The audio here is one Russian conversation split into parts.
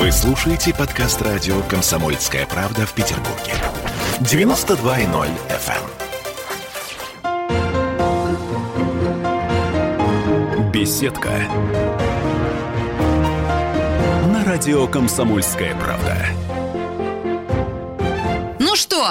Вы слушаете подкаст радио «Комсомольская правда» в Петербурге. 92.0 FM. эм. Беседка. На радио «Комсомольская правда». Ну что,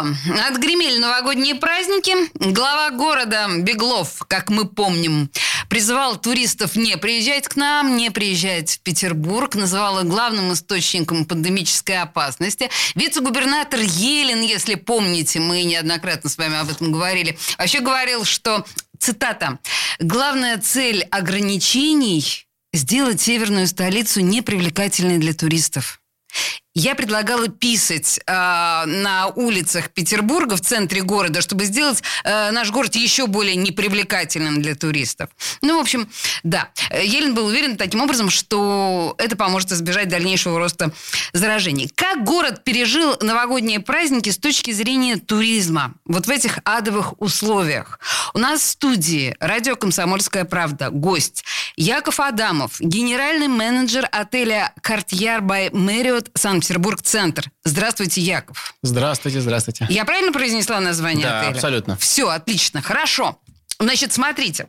отгремели новогодние праздники. Глава города Беглов, как мы помним, призывал туристов не приезжать к нам, не приезжать в Петербург, называл их главным источником пандемической опасности. Вице-губернатор Елен, если помните, мы неоднократно с вами об этом говорили, вообще говорил, что, цитата, «главная цель ограничений – сделать северную столицу непривлекательной для туристов». Я предлагала писать э, на улицах Петербурга, в центре города, чтобы сделать э, наш город еще более непривлекательным для туристов. Ну, в общем, да. Елен был уверен таким образом, что это поможет избежать дальнейшего роста заражений. Как город пережил новогодние праздники с точки зрения туризма? Вот в этих адовых условиях. У нас в студии радио «Комсомольская правда» гость Яков Адамов, генеральный менеджер отеля «Картьяр бай Мэриот» Санкт Санкт-Петербург-центр. Здравствуйте, Яков. Здравствуйте, здравствуйте. Я правильно произнесла название да, отеля? абсолютно. Все, отлично, хорошо. Значит, смотрите.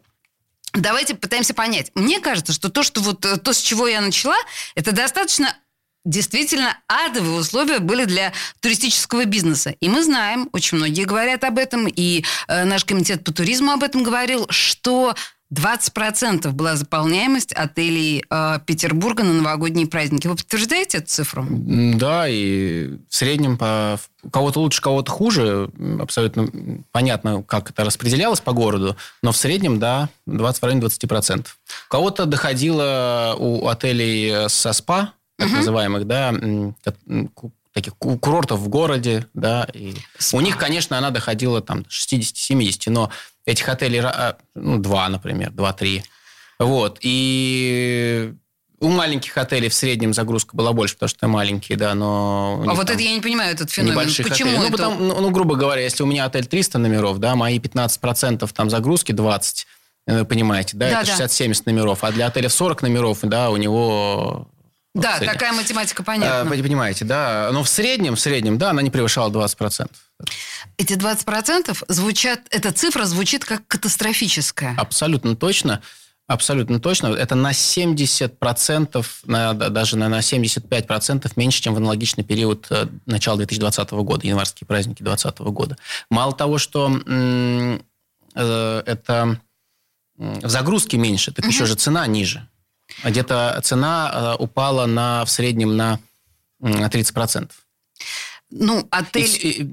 Давайте пытаемся понять. Мне кажется, что то, что вот э, то, с чего я начала, это достаточно действительно адовые условия были для туристического бизнеса. И мы знаем, очень многие говорят об этом, и э, наш комитет по туризму об этом говорил, что 20% была заполняемость отелей э, Петербурга на новогодние праздники. Вы подтверждаете эту цифру? Да, и в среднем по... кого-то лучше, кого-то хуже. Абсолютно понятно, как это распределялось по городу. Но в среднем, да, 20, в районе 20%. У кого-то доходило у отелей со СПА, так угу. называемых, да, таких курортов в городе, да, и у них, конечно, она доходила там 60-70, но этих отелей, а, ну, два, например, два-три. Вот. И у маленьких отелей в среднем загрузка была больше, потому что маленькие, да, но... А вот это я не понимаю, этот феномен. Почему отелей. это? Ну, потому, ну, ну, грубо говоря, если у меня отель 300 номеров, да, мои 15% там загрузки 20, вы э, понимаете, да, да это да. 60-70 номеров. А для отеля в 40 номеров, да, у него да, вот такая математика понятна. Вы понимаете, да. Но в среднем, в среднем, да, она не превышала 20%. Эти 20% звучат, эта цифра звучит как катастрофическая. Абсолютно точно. Абсолютно точно. Это на 70%, на, даже на, на 75% меньше, чем в аналогичный период э, начала 2020 года, январские праздники 2020 года. Мало того, что э, это в загрузке меньше, так угу. еще же цена ниже. Где-то цена э, упала на, в среднем на 30%. Ну, отель и,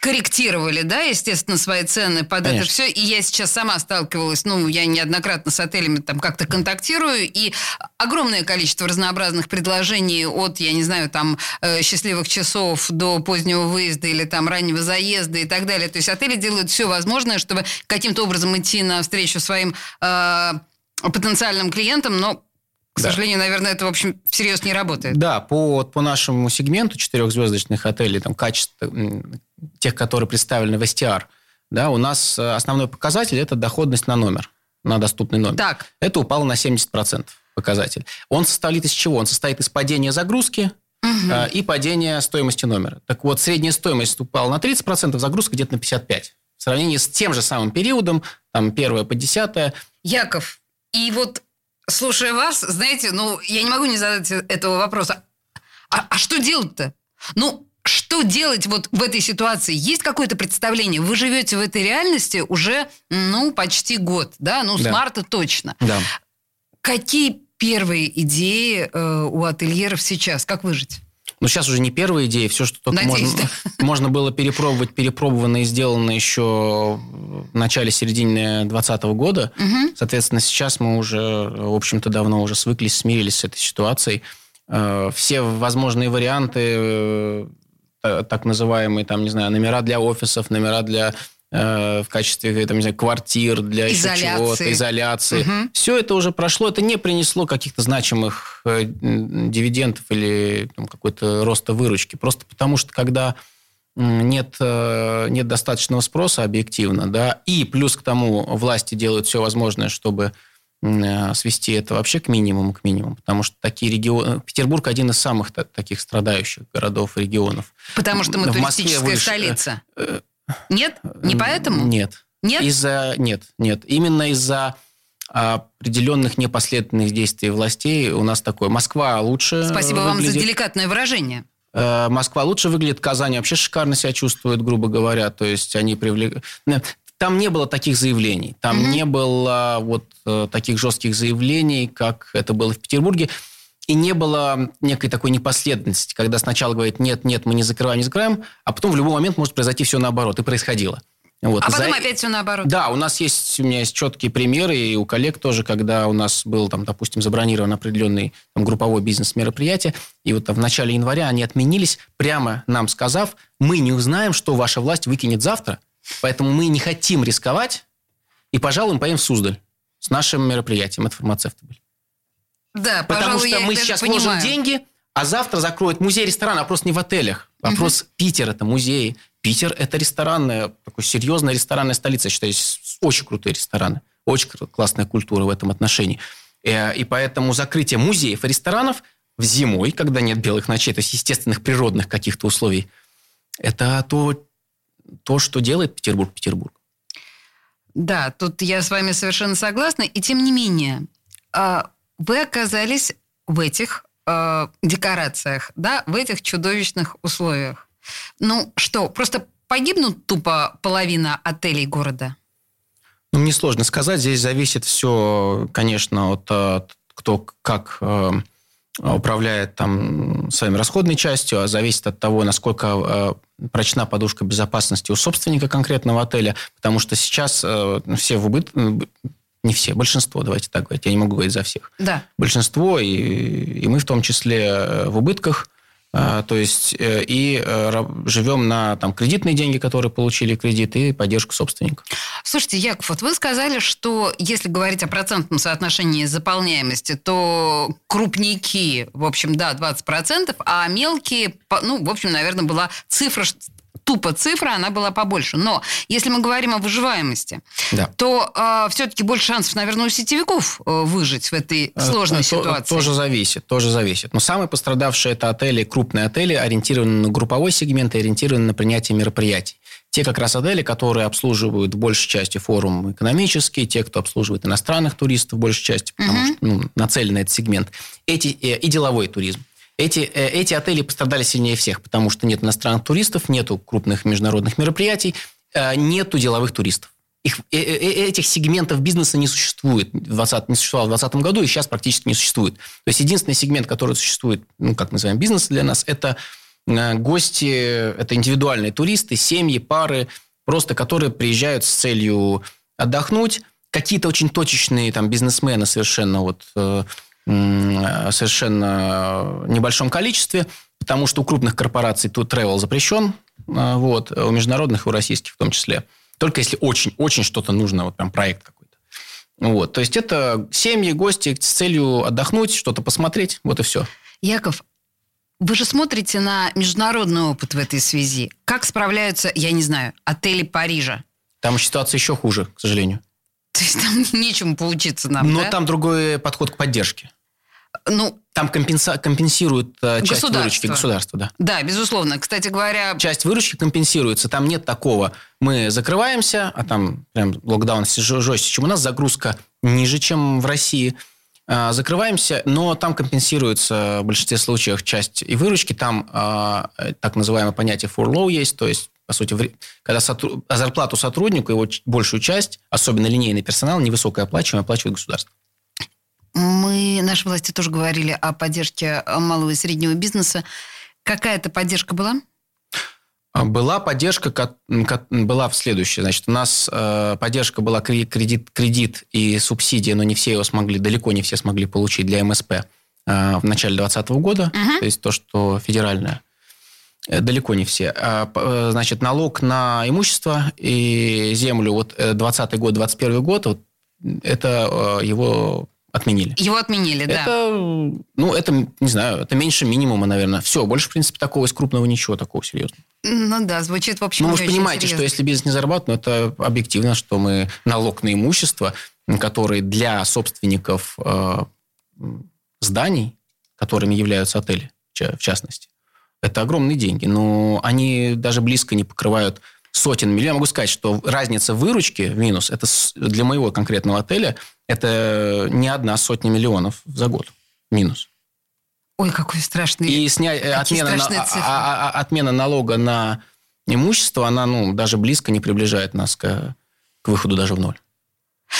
корректировали, да, естественно, свои цены под Конечно. это все. И я сейчас сама сталкивалась, ну, я неоднократно с отелями там как-то контактирую, и огромное количество разнообразных предложений от, я не знаю, там, э, счастливых часов до позднего выезда или там раннего заезда и так далее. То есть отели делают все возможное, чтобы каким-то образом идти навстречу своим э, потенциальным клиентам, но к да. сожалению, наверное, это, в общем, всерьез не работает. Да, по, по нашему сегменту четырехзвездочных отелей, там, качество тех, которые представлены в STR, да, у нас э, основной показатель – это доходность на номер, на доступный номер. Так. Это упало на 70% показатель. Он состоит из чего? Он состоит из падения загрузки, угу. и падения стоимости номера. Так вот, средняя стоимость упала на 30%, загрузка где-то на 55%. В сравнении с тем же самым периодом, там, первое по десятое. Яков, и вот слушая вас, знаете, ну, я не могу не задать этого вопроса. А, а что делать-то? Ну, что делать вот в этой ситуации? Есть какое-то представление? Вы живете в этой реальности уже, ну, почти год, да? Ну, да. с марта точно. Да. Какие первые идеи э, у ательеров сейчас? Как выжить? Ну, сейчас уже не первая идея. Все, что только Надеюсь, можно, да. можно было перепробовать, перепробовано и сделано еще в начале-середине 2020 года. Угу. Соответственно, сейчас мы уже, в общем-то, давно уже свыклись, смирились с этой ситуацией. Э, все возможные варианты, э, так называемые, там, не знаю, номера для офисов, номера для в качестве там, не знаю, квартир, для изоляции. чего-то, изоляции. Угу. Все это уже прошло, это не принесло каких-то значимых э, дивидендов или там, какой-то роста выручки. Просто потому что когда нет, э, нет достаточного спроса объективно, да, и плюс к тому власти делают все возможное, чтобы э, свести это вообще к минимуму, к минимуму, потому что такие регионы... Петербург один из самых таких страдающих городов и регионов. Потому что мы в туристическая выше... столица. Нет? Не поэтому? Нет. Нет? Из-за... Нет, нет. Именно из-за определенных непоследовательных действий властей у нас такое. Москва лучше Спасибо выглядит. вам за деликатное выражение. Э, Москва лучше выглядит, Казань вообще шикарно себя чувствует, грубо говоря. То есть они привлекли... Там не было таких заявлений. Там mm-hmm. не было вот э, таких жестких заявлений, как это было в Петербурге. И не было некой такой непоследовательности, когда сначала говорит, нет, нет, мы не закрываем, не закрываем, а потом в любой момент может произойти все наоборот. И происходило. Вот. А потом За... опять все наоборот. Да, у нас есть, у меня есть четкие примеры, и у коллег тоже, когда у нас был, там, допустим, забронирован определенный там, групповой бизнес-мероприятие, и вот в начале января они отменились, прямо нам сказав, мы не узнаем, что ваша власть выкинет завтра, поэтому мы не хотим рисковать, и, пожалуй, мы поедем в Суздаль с нашим мероприятием. Это фармацевты были. Да, Потому пожалуй, что мы сейчас понимаю. вложим деньги, а завтра закроют музей-ресторан, вопрос не в отелях. Вопрос угу. Питер – это музей. Питер – это ресторанная, такой серьезная ресторанная столица. Я считаю, есть очень крутые рестораны. Очень классная культура в этом отношении. Э, и поэтому закрытие музеев и ресторанов в зимой, когда нет белых ночей, то есть естественных природных каких-то условий, это то, то, что делает Петербург Петербург. Да, тут я с вами совершенно согласна. И тем не менее, а, вы оказались в этих э, декорациях, да, в этих чудовищных условиях. Ну что, просто погибнут тупо половина отелей города? Ну, мне сложно сказать. Здесь зависит все, конечно, от, от кто как э, управляет там своими расходной частью, а зависит от того, насколько э, прочна подушка безопасности у собственника конкретного отеля, потому что сейчас э, все в убыт не все, большинство, давайте так говорить, я не могу говорить за всех. Да. Большинство, и, и мы в том числе э, в убытках, а, то есть э, и э, живем на там, кредитные деньги, которые получили кредит, и поддержку собственника. Слушайте, Яков, вот вы сказали, что если говорить о процентном соотношении заполняемости, то крупники, в общем, да, 20%, а мелкие, ну, в общем, наверное, была цифра тупо цифра, она была побольше. Но если мы говорим о выживаемости, да. то э, все-таки больше шансов, наверное, у сетевиков э, выжить в этой э, сложной то, ситуации. Тоже зависит, тоже зависит. Но самые пострадавшие это отели, крупные отели, ориентированные на групповой сегмент и ориентированные на принятие мероприятий. Те как раз отели, которые обслуживают в большей части форум экономический, те, кто обслуживает иностранных туристов в большей части, потому угу. что ну, нацелен на этот сегмент, эти, э, и деловой туризм. Эти, э, эти отели пострадали сильнее всех, потому что нет иностранных туристов, нету крупных международных мероприятий, э, нету деловых туристов. Их, э, этих сегментов бизнеса не существует. 20, не существовало в 2020 году и сейчас практически не существует. То есть единственный сегмент, который существует, ну, как называем, бизнес для нас, это гости, это индивидуальные туристы, семьи, пары, просто которые приезжают с целью отдохнуть. Какие-то очень точечные там бизнесмены совершенно вот совершенно небольшом количестве, потому что у крупных корпораций тут travel запрещен, а, вот, у международных и у российских в том числе. Только если очень-очень что-то нужно, вот прям проект какой-то. Вот, то есть это семьи, гости с целью отдохнуть, что-то посмотреть, вот и все. Яков, вы же смотрите на международный опыт в этой связи. Как справляются, я не знаю, отели Парижа? Там ситуация еще хуже, к сожалению. То есть там нечему поучиться нам, Но да? там другой подход к поддержке. Ну, там компенса... компенсирует э, часть выручки государства, да. Да, безусловно. Кстати говоря... Часть выручки компенсируется. Там нет такого. Мы закрываемся, а там прям локдаун жестче, чем у нас. Загрузка ниже, чем в России. А, закрываемся, но там компенсируется в большинстве случаев часть и выручки. Там а, так называемое понятие furlough есть, то есть по сути, когда сотруд... зарплату сотруднику, его большую часть, особенно линейный персонал, невысокая оплачиваемая, оплачивает государство. Мы, наши власти тоже говорили о поддержке малого и среднего бизнеса. Какая-то поддержка была? А, была поддержка, была в следующее. Значит, у нас э, поддержка была кредит, кредит и субсидия, но не все его смогли, далеко не все смогли получить для МСП э, в начале 2020 года. Угу. То есть то, что федеральное. Э, далеко не все. А, значит, налог на имущество и землю, вот 20 год, 21 год, вот это его отменили. Его отменили, да. Это, ну, это, не знаю, это меньше минимума, наверное. Все, больше, в принципе, такого из крупного ничего такого серьезного. Ну да, звучит в общем Ну, вы же понимаете, серьезно. что если бизнес не зарабатывает, ну, это объективно, что мы налог на имущество который для собственников э, зданий, которыми являются отели, в частности, это огромные деньги. Но они даже близко не покрывают сотен миллионов. Я могу сказать, что разница выручки в минус, это для моего конкретного отеля, это не одна сотня миллионов за год минус. Ой, какой страшный. И снять э, отмена, на, а, а, а, отмена налога на имущество, она ну, даже близко не приближает нас к, к выходу даже в ноль.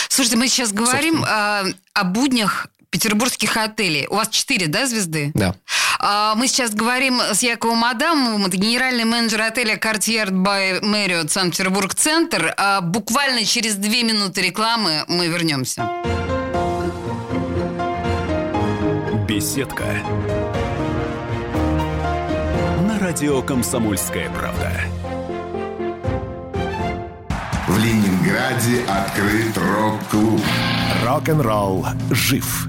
Слушайте, мы сейчас говорим о, о буднях петербургских отелей. У вас четыре, да, звезды? Да. А, мы сейчас говорим с Яковом Адамовым, это генеральный менеджер отеля Cartier by Marriott Санкт-Петербург-Центр. А, буквально через две минуты рекламы мы вернемся. Беседка. На радио «Комсомольская правда». В Ленинграде открыт рок-клуб. Рок-н-ролл жив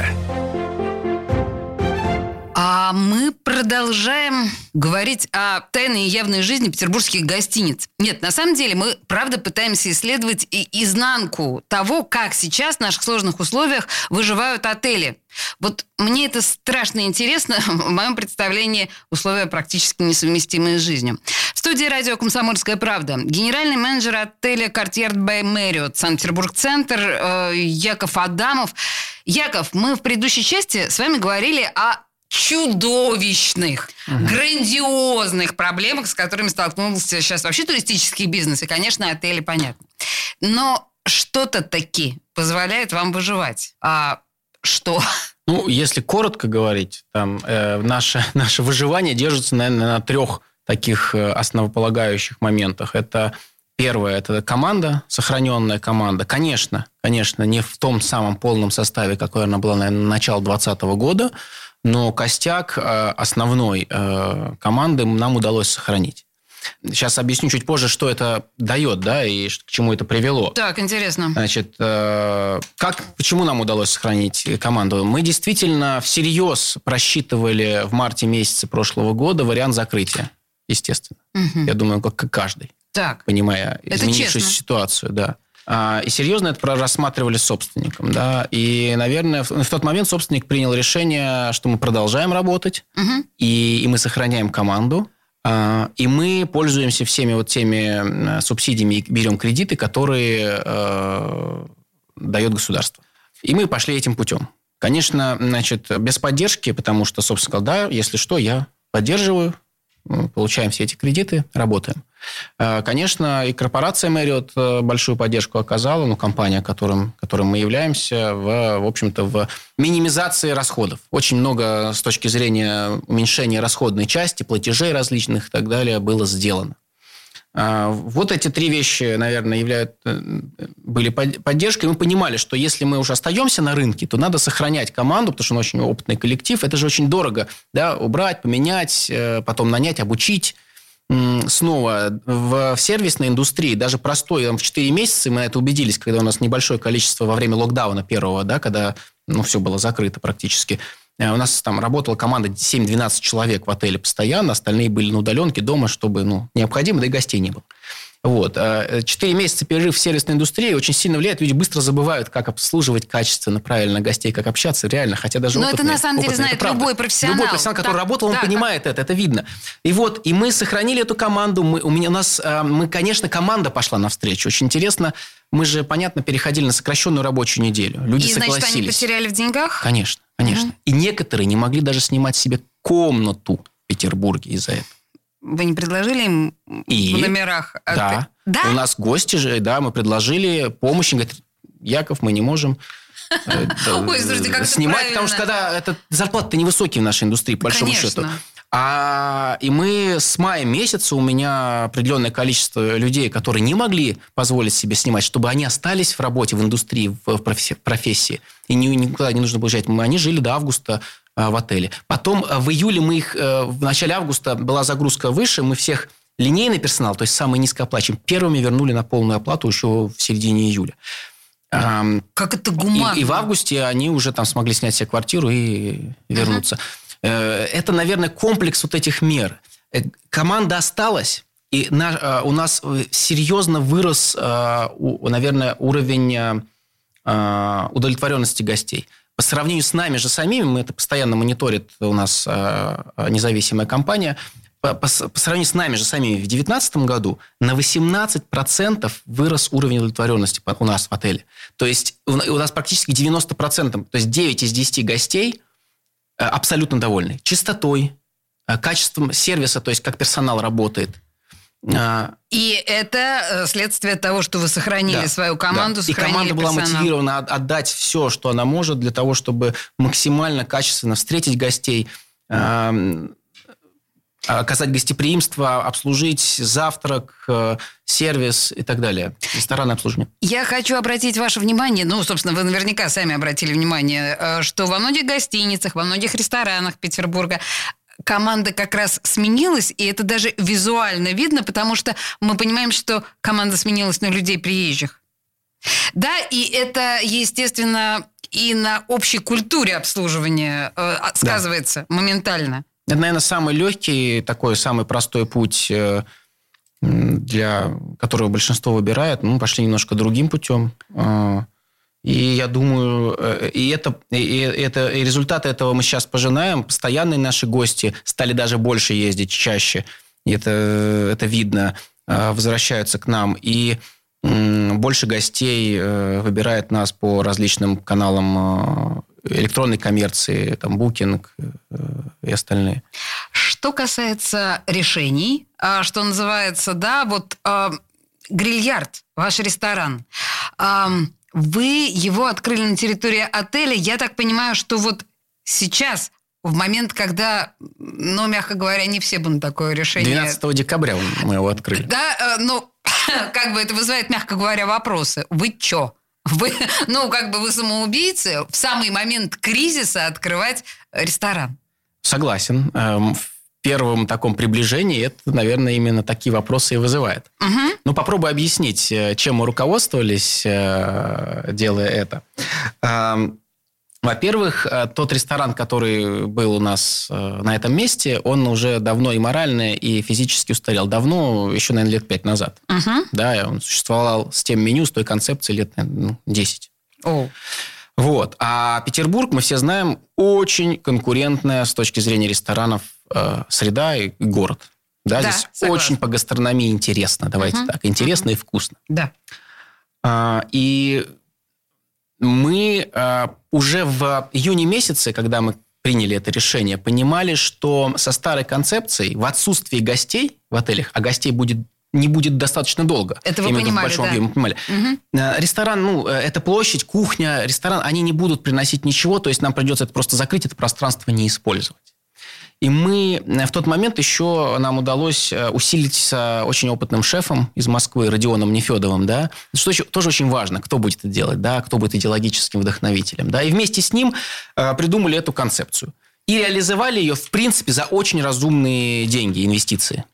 А мы продолжаем говорить о тайной и явной жизни петербургских гостиниц. Нет, на самом деле мы, правда, пытаемся исследовать и изнанку того, как сейчас в наших сложных условиях выживают отели. Вот мне это страшно интересно. В моем представлении условия практически несовместимые с жизнью. В студии радио «Комсомольская правда» генеральный менеджер отеля «Картьер Бэй Мэриот» Санкт-Петербург-центр э, Яков Адамов. Яков, мы в предыдущей части с вами говорили о чудовищных, угу. грандиозных проблемах, с которыми столкнулся сейчас вообще туристический бизнес. И, конечно, отели, понятно. Но что-то таки позволяет вам выживать. А что? Ну, если коротко говорить, там, э, наше, наше выживание держится, наверное, на трех таких э, основополагающих моментах. Это Первое – это команда, сохраненная команда. Конечно, конечно, не в том самом полном составе, какой она была, наверное, на начало 2020 года, но костяк э, основной э, команды нам удалось сохранить. Сейчас объясню чуть позже, что это дает, да, и к чему это привело. Так, интересно. Значит, э, как, почему нам удалось сохранить команду? Мы действительно всерьез просчитывали в марте месяце прошлого года вариант закрытия, естественно. Угу. Я думаю, как каждый. Так. Понимая изменившуюся ситуацию, да. А, и серьезно это рассматривали с собственником. Да? И, наверное, в, тот момент собственник принял решение, что мы продолжаем работать, угу. и, и мы сохраняем команду. А, и мы пользуемся всеми вот теми субсидиями и берем кредиты, которые э, дает государство. И мы пошли этим путем. Конечно, значит, без поддержки, потому что, собственно, да, если что, я поддерживаю, получаем все эти кредиты, работаем. Э, конечно, и корпорация Marriott э, большую поддержку оказала, ну, компания, которым, которым мы являемся, в, в общем-то, в минимизации расходов. Очень много с точки зрения уменьшения расходной части, платежей различных и так далее было сделано. Э, вот эти три вещи, наверное, являют, были поддержкой. Мы понимали, что если мы уже остаемся на рынке, то надо сохранять команду, потому что он очень опытный коллектив. Это же очень дорого. Да, убрать, поменять, потом нанять, обучить снова в, сервисной индустрии, даже простой, там, в 4 месяца мы это убедились, когда у нас небольшое количество во время локдауна первого, да, когда ну, все было закрыто практически. Э, у нас там работала команда 7-12 человек в отеле постоянно, остальные были на удаленке дома, чтобы ну, необходимо, да и гостей не было. Вот. А, четыре месяца перерыв в сервисной индустрии очень сильно влияет. Люди быстро забывают, как обслуживать качественно, правильно гостей, как общаться. Реально, хотя даже Но опытные, это на самом деле опытные, знает любой профессионал. Любой профессионал, который да, работал, он да, понимает да. это, это видно. И вот, и мы сохранили эту команду. Мы, у, меня, у нас, а, мы, конечно, команда пошла навстречу. Очень интересно. Мы же, понятно, переходили на сокращенную рабочую неделю. Люди и, согласились. значит, они потеряли в деньгах? Конечно. Конечно. Угу. И некоторые не могли даже снимать себе комнату в Петербурге из-за этого. Вы не предложили им и, в номерах? Да. да. У нас гости же, да, мы предложили помощь. Говорит, Яков, мы не можем э, Ой, слушайте, как снимать, потому что когда это зарплаты невысокие в нашей индустрии, по большому Конечно. счету. А, и мы с мая месяца, у меня определенное количество людей, которые не могли позволить себе снимать, чтобы они остались в работе, в индустрии, в профессии, и никуда не нужно было уезжать. Они жили до августа а, в отеле. Потом а, в июле мы их, э, в начале августа была загрузка выше, мы всех линейный персонал, то есть самый низкооплачиваемый, первыми вернули на полную оплату еще в середине июля. Как это гуманно. И, и в августе они уже там смогли снять себе квартиру и вернуться. Uh-huh. Это, наверное, комплекс вот этих мер. Э, команда осталась, и на, у нас серьезно вырос, наверное, уровень удовлетворенности гостей. По сравнению с нами же самими, мы это постоянно мониторит у нас независимая компания, по, по, по сравнению с нами же самими в 2019 году на 18% вырос уровень удовлетворенности у нас в отеле. То есть у, у нас практически 90%, то есть 9 из 10 гостей э, абсолютно довольны. Чистотой, э, качеством сервиса, то есть как персонал работает. А, И это э, следствие того, что вы сохранили да, свою команду, да. И команда была мотивирована отдать все, что она может, для того, чтобы максимально качественно встретить гостей, оказать гостеприимство, обслужить завтрак, э, сервис и так далее. Ресторанное обслуживание. Я хочу обратить ваше внимание, ну, собственно, вы наверняка сами обратили внимание, э, что во многих гостиницах, во многих ресторанах Петербурга команда как раз сменилась, и это даже визуально видно, потому что мы понимаем, что команда сменилась на людей приезжих. Да, и это, естественно, и на общей культуре обслуживания э, сказывается да. моментально. Это, наверное, самый легкий, такой самый простой путь, э, для которого большинство выбирает. Мы пошли немножко другим путем. А, и я думаю, э, и это, и это и результаты этого мы сейчас пожинаем. Постоянные наши гости стали даже больше ездить, чаще. И это, это видно, а, возвращаются к нам. И больше гостей э, выбирает нас по различным каналам электронной коммерции, там, букинг э, и остальные. Что касается решений, что называется, да, вот э, грильярд, ваш ресторан, э, вы его открыли на территории отеля. Я так понимаю, что вот сейчас в момент, когда, ну, мягко говоря, не все бы на такое решение... 12 декабря мы его открыли. Да, ну, как бы это вызывает, мягко говоря, вопросы. Вы чё? Вы, ну, как бы вы самоубийцы в самый момент кризиса открывать ресторан. Согласен. Первом таком приближении это, наверное, именно такие вопросы и вызывает. Угу. Ну, попробуй объяснить, э, чем мы руководствовались, э, делая это. Эм, во-первых, э, тот ресторан, который был у нас на этом месте, он уже давно и морально, и физически устарел. Давно, еще, наверное, лет пять назад. Угу. Да, он существовал с тем меню, с той концепцией лет, наверное, ну, 10. О. Вот. А Петербург, мы все знаем, очень конкурентная с точки зрения ресторанов э, среда и город. Да, да здесь согласна. очень по гастрономии интересно, давайте угу. так. Интересно угу. и вкусно. Да. А, и мы э, уже в июне месяце, когда мы приняли это решение, понимали, что со старой концепцией в отсутствии гостей в отелях, а гостей будет не будет достаточно долго. Это вы понимали, в большом да. объеме, понимали. Угу. Ресторан, ну, э, это площадь, кухня, ресторан, они не будут приносить ничего, то есть нам придется это просто закрыть, это пространство не использовать. И мы э, в тот момент еще нам удалось э, усилить с очень опытным шефом из Москвы, Родионом Нефедовым, да, что еще, тоже очень важно, кто будет это делать, да, кто будет идеологическим вдохновителем, да, и вместе с ним э, придумали эту концепцию. И реализовали ее, в принципе, за очень разумные деньги, инвестиции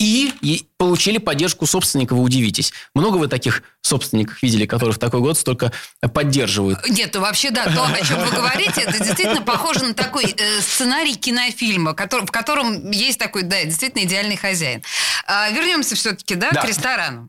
и получили поддержку собственника, вы удивитесь. Много вы таких собственников видели, которые в такой год столько поддерживают? Нет, вообще, да, то, о чем вы говорите, это действительно похоже на такой э, сценарий кинофильма, который, в котором есть такой, да, действительно идеальный хозяин. А, вернемся все-таки, да, да, к ресторану.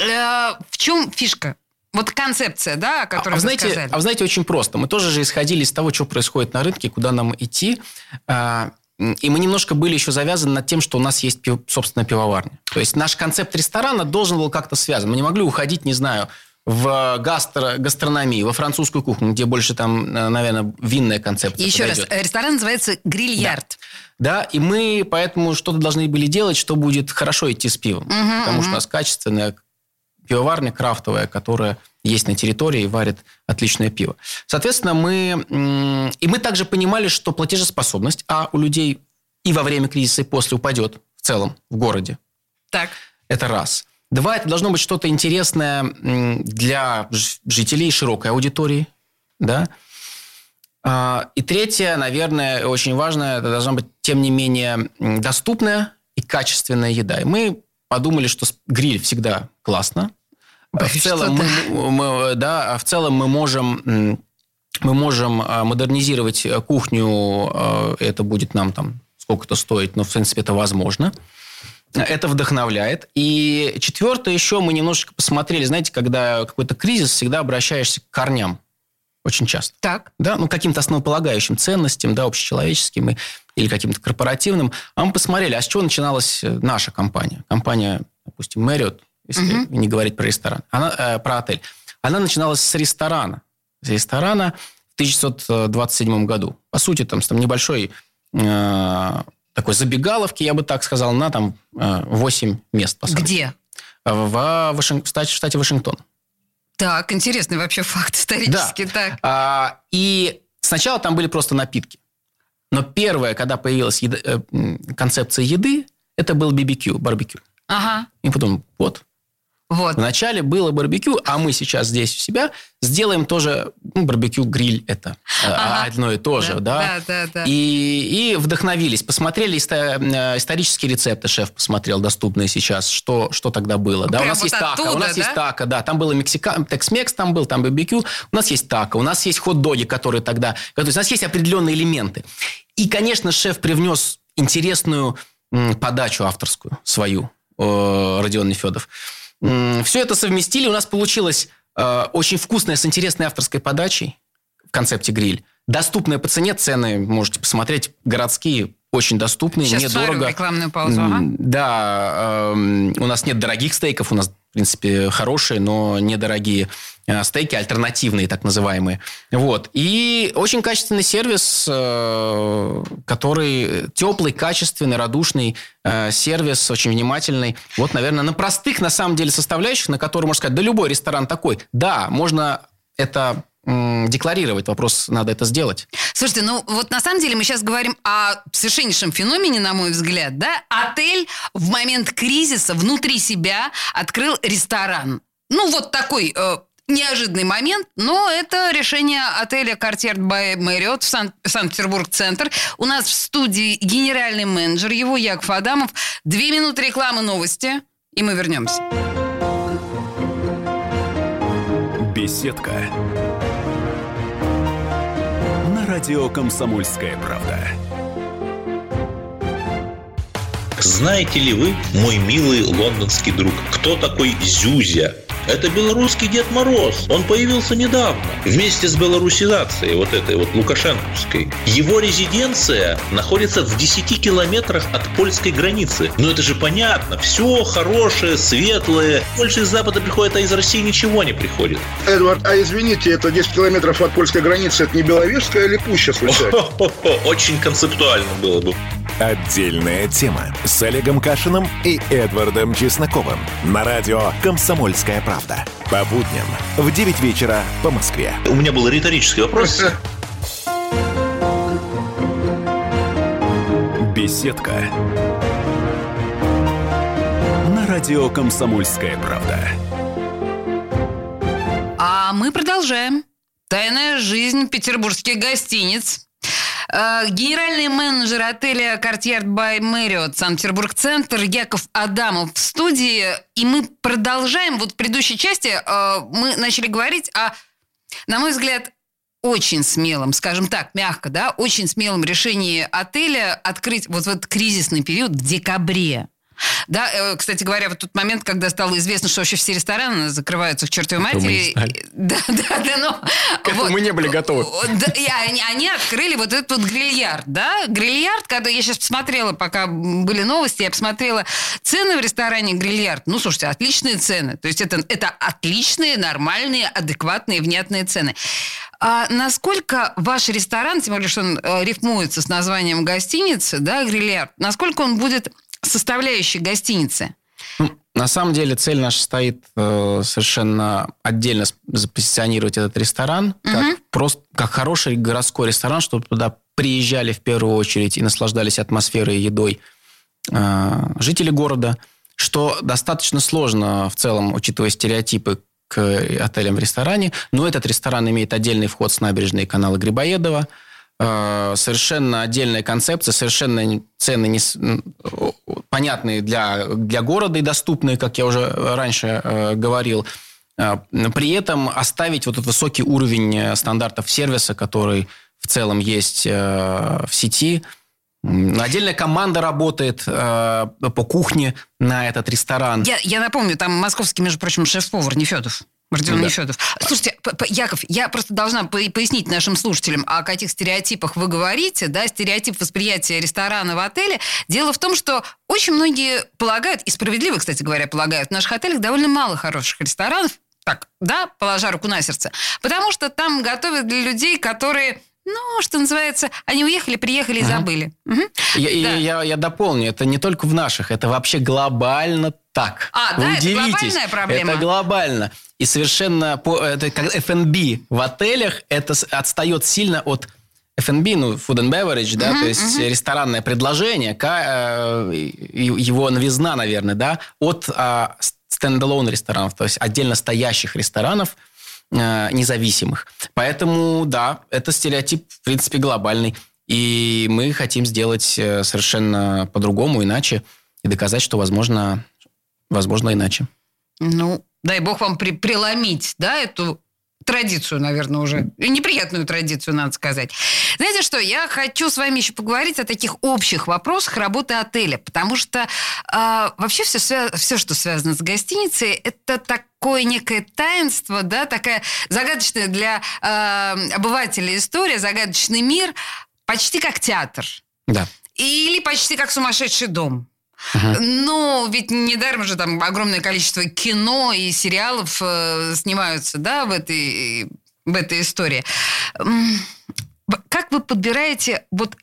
Э, в чем фишка? Вот концепция, да, о которой а, вы знаете, сказали. А вы знаете, очень просто. Мы тоже же исходили из того, что происходит на рынке, куда нам идти. А, и мы немножко были еще завязаны над тем, что у нас есть, пив, собственно, пивоварня. То есть наш концепт ресторана должен был как-то связан. Мы не могли уходить, не знаю, в гастро, гастрономии, во французскую кухню, где больше там, э, наверное, винная концепция. Еще подойдет. раз, ресторан называется «Грильярд». Да. да, и мы поэтому что-то должны были делать, что будет хорошо идти с пивом. Угу, потому угу. что у нас качественная пивоварня крафтовая, которая есть на территории и варит отличное пиво. Соответственно, мы... И мы также понимали, что платежеспособность, а у людей и во время кризиса, и после упадет в целом в городе. Так. Это раз. Два, это должно быть что-то интересное для жителей широкой аудитории. Да? А, и третье, наверное, очень важное, это должна быть, тем не менее, доступная и качественная еда. И мы подумали, что гриль всегда классно, в целом, мы, мы, да, в целом мы можем, мы можем а, модернизировать кухню, а, это будет нам там сколько-то стоить, но в принципе это возможно. Это вдохновляет. И четвертое еще мы немножечко посмотрели, знаете, когда какой-то кризис, всегда обращаешься к корням. Очень часто. Так. Да, ну, каким-то основополагающим ценностям, да, общечеловеческим или каким-то корпоративным. А мы посмотрели, а с чего начиналась наша компания? Компания, допустим, Marriott, если угу. не говорить про ресторан, она, э, про отель. Она начиналась с ресторана. С ресторана в 1927 году. По сути, там, там небольшой э, такой забегаловки, я бы так сказал, на там э, 8 мест. Посадки. Где? В, Вашинг... в штате Вашингтон. Так, интересный вообще факт исторический. Да. Так. А, и сначала там были просто напитки. Но первое, когда появилась еда, э, концепция еды, это был BBQ, барбекю. Ага. И потом, вот, вот. Вначале было барбекю, а мы сейчас здесь у себя сделаем тоже ну, барбекю гриль это э, ага. одно и то же, да, да, да, да. И, и вдохновились, посмотрели э, исторические рецепты, шеф посмотрел доступные сейчас, что что тогда было, да, Прям у нас вот есть оттуда, тако, у нас да? есть тако, да, там было мексикан, текс-мекс, там был, там барбекю, у нас есть тако, у нас есть хот-доги, которые тогда, то есть у нас есть определенные элементы, и, конечно, шеф привнес интересную подачу авторскую свою, Родион Нефедов. Все это совместили, у нас получилось э, очень вкусное с интересной авторской подачей в концепте гриль. Доступная по цене, цены можете посмотреть, городские, очень доступные, Сейчас недорого. рекламную паузу, ага. Да, э, у нас нет дорогих стейков, у нас, в принципе, хорошие, но недорогие э, стейки, альтернативные так называемые. Вот. И очень качественный сервис, э, который теплый, качественный, радушный э, сервис, очень внимательный. Вот, наверное, на простых, на самом деле, составляющих, на которые, можно сказать, да любой ресторан такой. Да, можно это декларировать. Вопрос, надо это сделать. Слушайте, ну вот на самом деле мы сейчас говорим о совершеннейшем феномене, на мой взгляд, да? Отель в момент кризиса внутри себя открыл ресторан. Ну вот такой э, неожиданный момент, но это решение отеля «Картьер by Marriott» в Сан- Санкт-Петербург-центр. У нас в студии генеральный менеджер его Яков Адамов. Две минуты рекламы новости, и мы вернемся. Беседка радио «Комсомольская правда». Знаете ли вы, мой милый лондонский друг, кто такой Зюзя? Это белорусский Дед Мороз. Он появился недавно. Вместе с белорусизацией, вот этой вот лукашенковской. Его резиденция находится в 10 километрах от польской границы. Но это же понятно. Все хорошее, светлое. Больше из Запада приходит, а из России ничего не приходит. Эдвард, а извините, это 10 километров от польской границы, это не Беловежская или Пуща случайно? Очень концептуально было бы. Отдельная тема с Олегом Кашиным и Эдвардом Чесноковым на радио «Комсомольская правда». По будням в 9 вечера по Москве. У меня был риторический вопрос. Беседка. На радио «Комсомольская правда». А мы продолжаем. Тайная жизнь петербургских гостиниц. Э, генеральный менеджер отеля «Картьер by Marriott» Санкт-Петербург-центр Яков Адамов в студии. И мы продолжаем. Вот в предыдущей части э, мы начали говорить о, на мой взгляд, очень смелым, скажем так, мягко, да, очень смелым решении отеля открыть вот в этот кризисный период в декабре. Да, э, кстати говоря, в тот момент, когда стало известно, что вообще все рестораны закрываются к чертовой матери. Да, да, да, но... К этому вот, мы не были готовы. Да, и они, они открыли вот этот вот грильярд, да? Грильярд, когда я сейчас посмотрела, пока были новости, я посмотрела цены в ресторане грильярд. Ну, слушайте, отличные цены. То есть это, это отличные, нормальные, адекватные, внятные цены. А насколько ваш ресторан, тем более, что он э, рифмуется с названием гостиницы, да, грильярд, насколько он будет составляющей гостиницы? Ну, на самом деле цель наша стоит э, совершенно отдельно запозиционировать этот ресторан угу. как просто как хороший городской ресторан, чтобы туда приезжали в первую очередь и наслаждались атмосферой и едой э, жители города, что достаточно сложно в целом, учитывая стереотипы к отелям в ресторане. Но этот ресторан имеет отдельный вход с набережной канала Грибоедова. Э, совершенно отдельная концепция, совершенно цены не, понятные для, для города и доступные, как я уже раньше э, говорил. Э, при этом оставить вот этот высокий уровень стандартов сервиса, который в целом есть в сети – Отдельная команда работает э, по кухне на этот ресторан. Я, я напомню, там московский, между прочим, шеф-повар Нефедов. Родион да. Нефедов. Слушайте, Яков, я просто должна пояснить нашим слушателям, о каких стереотипах вы говорите, да, стереотип восприятия ресторана в отеле. Дело в том, что очень многие полагают, и справедливо, кстати говоря, полагают, в наших отелях довольно мало хороших ресторанов, так, да, положа руку на сердце, потому что там готовят для людей, которые ну, что называется, они уехали, приехали и ага. забыли. Угу. Я, да. я, я дополню, это не только в наших, это вообще глобально так. А, Вы да, удивитесь. это глобальная проблема? Это глобально. И совершенно по, это как F&B в отелях, это отстает сильно от F&B, ну, food and beverage, да, uh-huh, то есть uh-huh. ресторанное предложение, э, его новизна, наверное, да, от а, стендалон ресторанов, то есть отдельно стоящих ресторанов, Э, независимых. Поэтому, да, это стереотип, в принципе, глобальный. И мы хотим сделать э, совершенно по-другому, иначе, и доказать, что возможно, возможно иначе. Ну, дай бог вам при, преломить, да, эту традицию, наверное, уже. Неприятную традицию, надо сказать. Знаете что, я хочу с вами еще поговорить о таких общих вопросах работы отеля, потому что э, вообще все, все, что связано с гостиницей, это такое некое таинство, да, такая загадочная для э, обывателя история, загадочный мир, почти как театр. Да. Или почти как сумасшедший дом. Uh-huh. Но ведь недаром же там огромное количество кино и сериалов э, снимаются, да, в этой, в этой истории. Как вы подбираете вот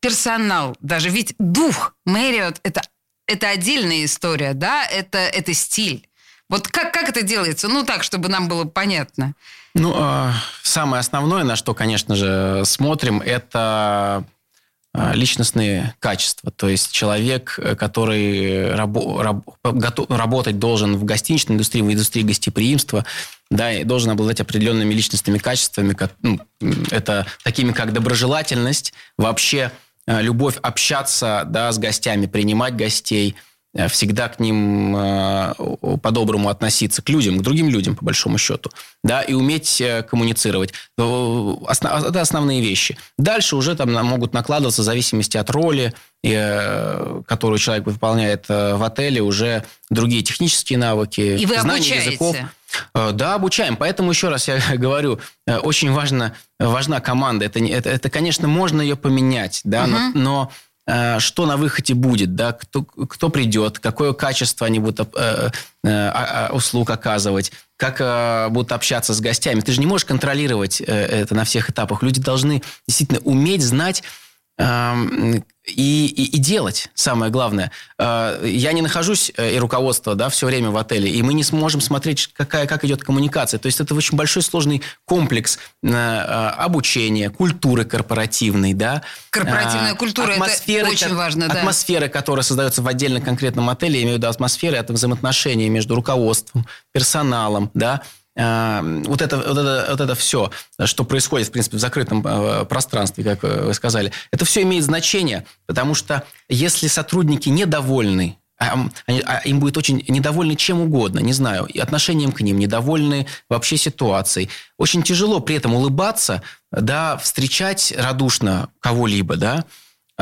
персонал даже? Ведь дух Мэриот это, это отдельная история, да, это, это стиль. Вот как, как это делается? Ну, так, чтобы нам было понятно. Ну, э, самое основное, на что, конечно же, смотрим, это личностные качества. То есть человек, э, который раб- работать должен в гостиничной индустрии, в индустрии гостеприимства, да, и должен обладать определенными личностными качествами, как, ну, это такими как доброжелательность, вообще э, любовь общаться да, с гостями, принимать гостей – всегда к ним э, по-доброму относиться, к людям, к другим людям, по большому счету, да, и уметь э, коммуницировать. Это основные вещи. Дальше уже там могут накладываться в зависимости от роли, которую человек выполняет в отеле, уже другие технические навыки, и вы знания обучаете. языков. Да, обучаем. Поэтому еще раз я говорю, очень важно, важна команда. Это, это, это конечно, можно ее поменять, да, угу. но, но Э, что на выходе будет, да, кто, кто придет, какое качество они будут э, э, услуг оказывать, как будут общаться с гостями. Ты же не можешь контролировать это на всех этапах. Люди должны действительно уметь знать и, и, и делать, самое главное. А, я не нахожусь, э, и руководство, да, все время в отеле, и мы не сможем смотреть, какая, как идет коммуникация. То есть это очень большой сложный комплекс э, а, обучения, культуры корпоративной, да. Корпоративная а, культура, атмосферы, это очень важно, да. Атмосферы, которая создается в отдельно конкретном отеле, я имею в виду атмосферы, это взаимоотношения между руководством, персоналом, да, вот это, вот, это, вот это все, что происходит, в принципе, в закрытом э, пространстве, как вы сказали, это все имеет значение, потому что если сотрудники недовольны, а, а им будет очень недовольны чем угодно, не знаю, и отношением к ним, недовольны вообще ситуацией. Очень тяжело при этом улыбаться, да, встречать радушно кого-либо, да,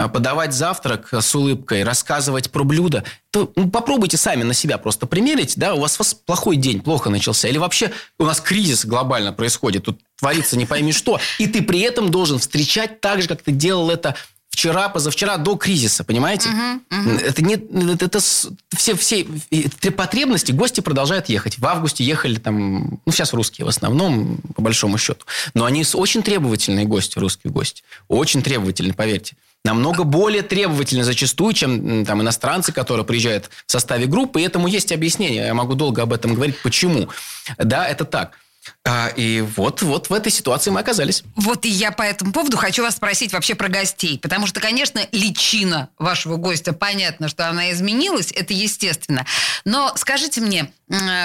подавать завтрак с улыбкой, рассказывать про блюда, то ну, попробуйте сами на себя просто примерить, да, у вас, у вас плохой день, плохо начался, или вообще у нас кризис глобально происходит, тут творится не пойми что, и ты при этом должен встречать так же, как ты делал это вчера, позавчера, до кризиса, понимаете? Uh-huh, uh-huh. Это не, это, это все, все потребности, гости продолжают ехать. В августе ехали там, ну, сейчас русские в основном, по большому счету. Но они очень требовательные гости, русские гости. Очень требовательные, поверьте намного более требовательны зачастую, чем там, иностранцы, которые приезжают в составе группы. И этому есть объяснение. Я могу долго об этом говорить. Почему? Да, это так. А, и вот, вот в этой ситуации мы оказались. Вот и я по этому поводу хочу вас спросить вообще про гостей. Потому что, конечно, личина вашего гостя, понятно, что она изменилась, это естественно. Но скажите мне,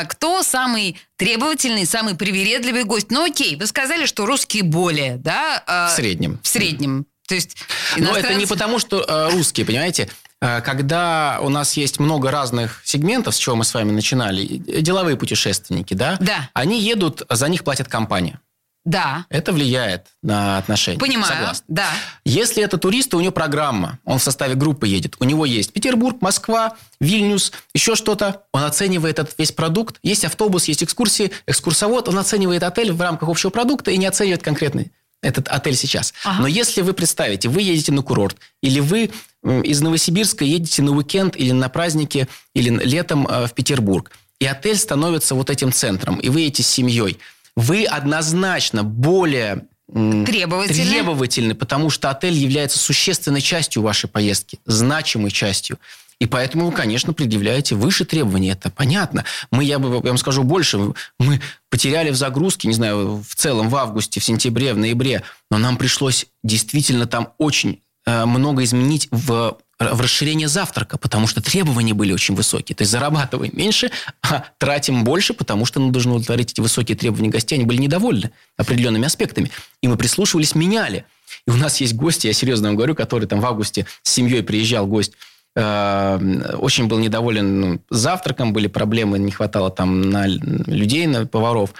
кто самый требовательный, самый привередливый гость? Ну окей, вы сказали, что русские более, да? А, в среднем. В среднем. То есть иностранцы... Но это не потому, что э, русские, понимаете? Э, когда у нас есть много разных сегментов, с чего мы с вами начинали, деловые путешественники, да? Да. Они едут, за них платит компания. Да. Это влияет на отношения. Понимаю. Согласна. Да. Если это турист, то у него программа. Он в составе группы едет. У него есть Петербург, Москва, Вильнюс, еще что-то. Он оценивает этот весь продукт. Есть автобус, есть экскурсии, экскурсовод. Он оценивает отель в рамках общего продукта и не оценивает конкретный этот отель сейчас. Ага. Но если вы представите, вы едете на курорт, или вы из Новосибирска едете на уикенд или на праздники, или летом э, в Петербург, и отель становится вот этим центром, и вы едете с семьей, вы однозначно более требовательны. требовательны, потому что отель является существенной частью вашей поездки, значимой частью. И поэтому вы, конечно, предъявляете выше требования. Это понятно. Мы, я, бы, я вам скажу больше, мы потеряли в загрузке, не знаю, в целом в августе, в сентябре, в ноябре, но нам пришлось действительно там очень много изменить в в расширение завтрака, потому что требования были очень высокие. То есть зарабатываем меньше, а тратим больше, потому что должны удовлетворить эти высокие требования гостей. Они были недовольны определенными аспектами. И мы прислушивались, меняли. И у нас есть гости, я серьезно вам говорю, который там в августе с семьей приезжал гость Эм, очень был недоволен ну, завтраком, были проблемы, не хватало там на людей, на поваров.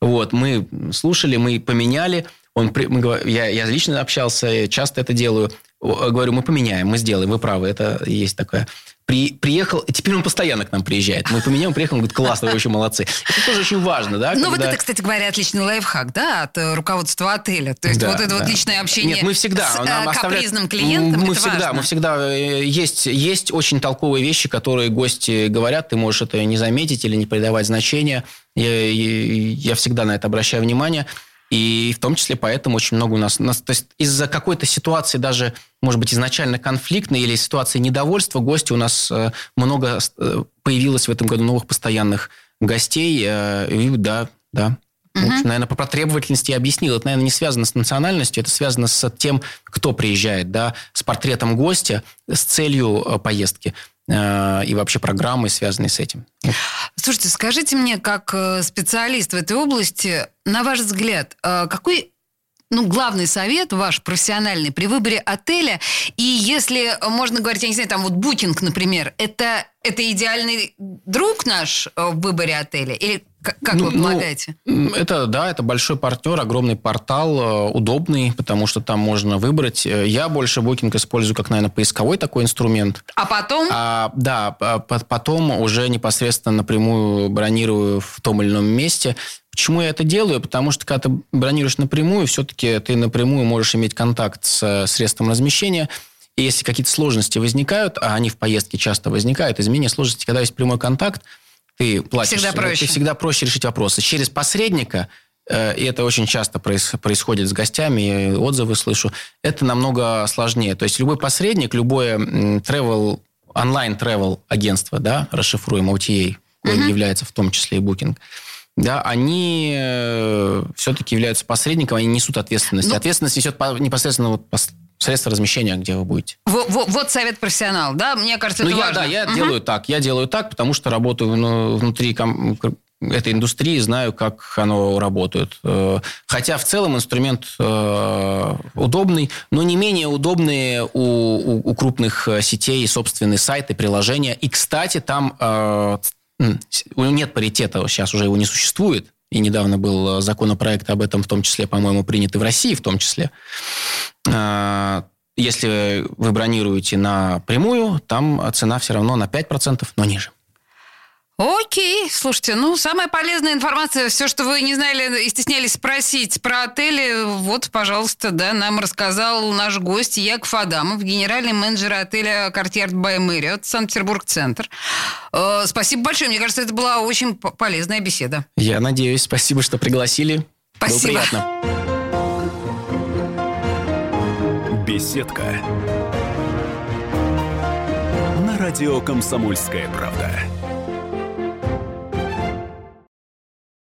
Вот, мы слушали, мы поменяли. Он, я, я лично общался, часто это делаю. Говорю, мы поменяем, мы сделаем, вы правы, это есть такое при, приехал, теперь он постоянно к нам приезжает. Мы поменяем, приехал, он говорит, классно, вы очень молодцы. Это тоже очень важно, да? Ну, когда... вот это, кстати говоря, отличный лайфхак, да, от э, руководства отеля. То есть да, вот это да. вот личное общение Нет, мы всегда, с нам э, капризным клиентом, мы всегда, важно. Мы всегда, э, есть, есть очень толковые вещи, которые гости говорят, ты можешь это не заметить или не придавать значения. Я, я всегда на это обращаю внимание. И в том числе поэтому очень много у нас... нас то есть из-за какой-то ситуации даже, может быть, изначально конфликтной или ситуации недовольства гости у нас э, много э, появилось в этом году новых постоянных гостей. Э, и да, да. Угу. общем, наверное, по требовательности я объяснил. Это, наверное, не связано с национальностью, это связано с тем, кто приезжает, да, с портретом гостя, с целью поездки. Э, и вообще программы, связанные с этим. Слушайте, скажите мне, как э, специалист в этой области, на ваш взгляд, э, какой ну, главный совет ваш профессиональный при выборе отеля, и если можно говорить, я не знаю, там вот букинг, например, это, это идеальный друг наш в выборе отеля? Или как ну, вы ну, полагаете? Ну, это, да, это большой партнер, огромный портал, э, удобный, потому что там можно выбрать. Э, я больше Booking использую как, наверное, поисковой такой инструмент. А потом? А, да, потом уже непосредственно напрямую бронирую в том или ином месте. Почему я это делаю? Потому что когда ты бронируешь напрямую, все-таки ты напрямую можешь иметь контакт с средством размещения, и если какие-то сложности возникают, а они в поездке часто возникают, изменение сложности, когда есть прямой контакт, ты платишь, всегда проще. ты всегда проще решить вопросы. Через посредника, э, и это очень часто происходит с гостями, я отзывы слышу, это намного сложнее. То есть любой посредник, любое travel, онлайн travel агентство, да, расшифруем OTA, uh-huh. является в том числе и Booking, да, они э, все-таки являются посредником, они несут ответственность. Ну, Ответственность несет непосредственно вот средства размещения, где вы будете. Вот, вот, вот совет профессионал, да? Мне кажется, это ну, я, важно. Да, я угу. делаю так. Я делаю так, потому что работаю ну, внутри этой индустрии, знаю, как оно работает. Э, хотя в целом инструмент э, удобный, но не менее удобные у, у, у крупных сетей собственные сайты, приложения. И, кстати, там нет паритета, сейчас уже его не существует. И недавно был законопроект об этом, в том числе, по-моему, принятый в России, в том числе. А, Если вы бронируете напрямую, там цена все равно на 5%, но ниже. Окей, слушайте, ну, самая полезная информация, все, что вы не знали и стеснялись спросить про отели, вот, пожалуйста, да, нам рассказал наш гость Яков Адамов, генеральный менеджер отеля «Courtyard by Marriott», Санкт-Петербург-центр. Э, спасибо большое, мне кажется, это была очень полезная беседа. Я надеюсь, спасибо, что пригласили. Спасибо. Было приятно. Беседка. На радио «Комсомольская правда».